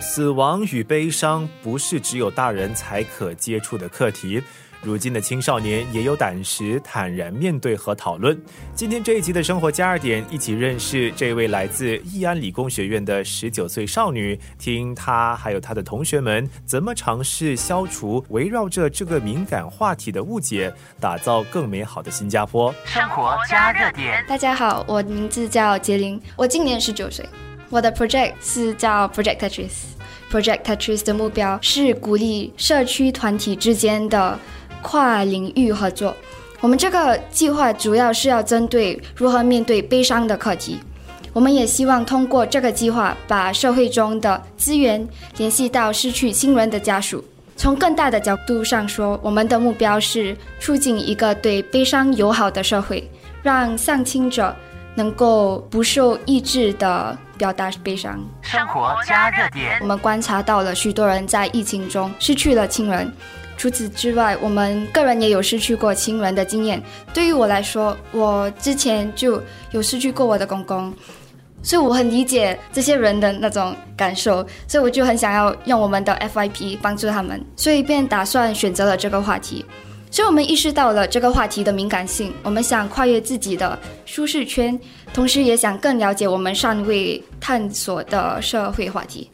死亡与悲伤不是只有大人才可接触的课题，如今的青少年也有胆识，坦然面对和讨论。今天这一集的生活加二点，一起认识这位来自义安理工学院的十九岁少女，听她还有她的同学们怎么尝试消除围绕着这个敏感话题的误解，打造更美好的新加坡。生活加热点，大家好，我名字叫杰林，我今年十九岁。我的 project 是叫 Project Tetris。Project Tetris 的目标是鼓励社区团体之间的跨领域合作。我们这个计划主要是要针对如何面对悲伤的课题。我们也希望通过这个计划，把社会中的资源联系到失去亲人的家属。从更大的角度上说，我们的目标是促进一个对悲伤友好的社会，让丧亲者能够不受抑制的。表达悲伤。生活加热点，我们观察到了许多人在疫情中失去了亲人。除此之外，我们个人也有失去过亲人的经验。对于我来说，我之前就有失去过我的公公，所以我很理解这些人的那种感受。所以我就很想要用我们的 FYP 帮助他们，所以便打算选择了这个话题。所以我们意识到了这个话题的敏感性，我们想跨越自己的舒适圈，同时也想更了解我们尚未探索的社会话题。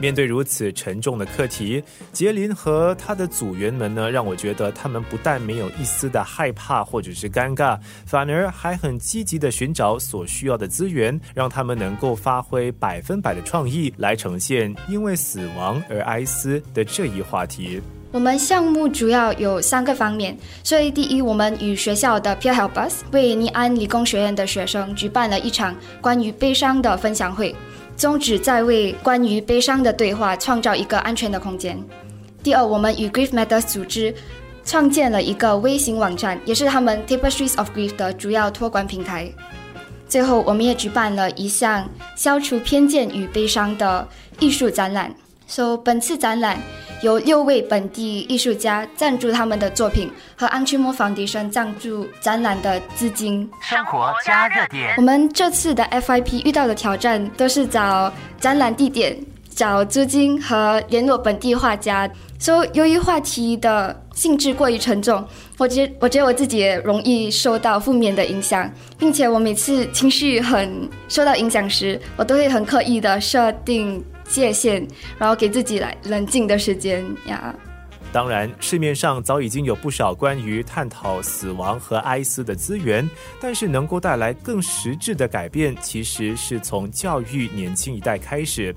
面对如此沉重的课题，杰林和他的组员们呢，让我觉得他们不但没有一丝的害怕或者是尴尬，反而还很积极的寻找所需要的资源，让他们能够发挥百分百的创意来呈现因为死亡而哀思的这一话题。我们项目主要有三个方面，所以第一，我们与学校的 Peer Help Us 为尼安理工学院的学生举办了一场关于悲伤的分享会，宗旨在为关于悲伤的对话创造一个安全的空间。第二，我们与 Grief Matters 组织创建了一个微型网站，也是他们 Tapestries of Grief 的主要托管平台。最后，我们也举办了一项消除偏见与悲伤的艺术展览。So，本次展览。由六位本地艺术家赞助他们的作品，和 c h i m o Foundation 赞助展览的资金。生活加热点。我们这次的 FIP 遇到的挑战都是找展览地点、找租金和联络本地画家。所以，由于话题的性质过于沉重，我觉我觉得我自己也容易受到负面的影响，并且我每次情绪很受到影响时，我都会很刻意的设定。界限，然后给自己来冷静的时间呀。当然，市面上早已经有不少关于探讨死亡和哀思的资源，但是能够带来更实质的改变，其实是从教育年轻一代开始。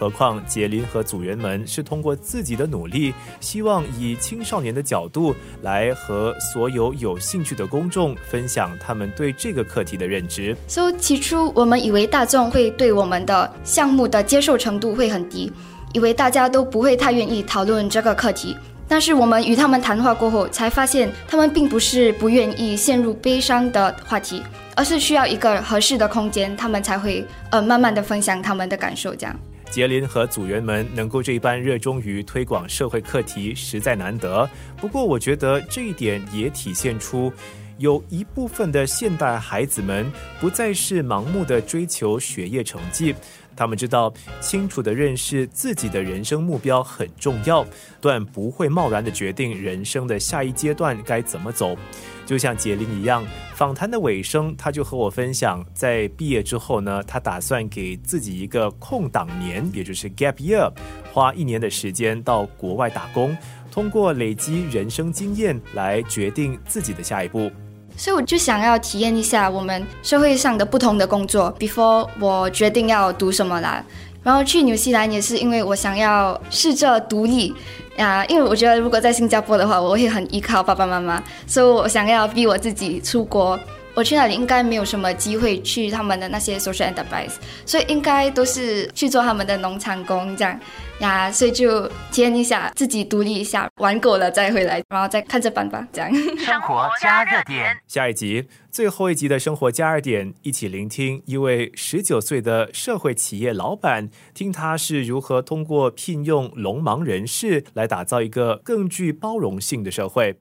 何况杰林和组员们是通过自己的努力，希望以青少年的角度来和所有有兴趣的公众分享他们对这个课题的认知。So 起初我们以为大众会对我们的项目的接受程度会很低，以为大家都不会太愿意讨论这个课题。但是我们与他们谈话过后，才发现他们并不是不愿意陷入悲伤的话题，而是需要一个合适的空间，他们才会呃慢慢的分享他们的感受这样。杰林和组员们能够这般热衷于推广社会课题，实在难得。不过，我觉得这一点也体现出，有一部分的现代孩子们不再是盲目的追求学业成绩。他们知道，清楚的认识自己的人生目标很重要，但不会贸然的决定人生的下一阶段该怎么走。就像杰林一样，访谈的尾声，他就和我分享，在毕业之后呢，他打算给自己一个空档年，也就是 gap year，花一年的时间到国外打工，通过累积人生经验来决定自己的下一步。所以我就想要体验一下我们社会上的不同的工作，before 我决定要读什么啦。然后去纽西兰也是因为我想要试着独立啊，因为我觉得如果在新加坡的话，我会很依靠爸爸妈妈，所以我想要逼我自己出国。我去那里应该没有什么机会去他们的那些 social enterprise，所以应该都是去做他们的农场工这样呀，所以就体验一下自己独立一下，玩够了再回来，然后再看着办吧。这样。生活加热点，下一集最后一集的生活加热点，一起聆听一位十九岁的社会企业老板，听他是如何通过聘用聋盲人士来打造一个更具包容性的社会。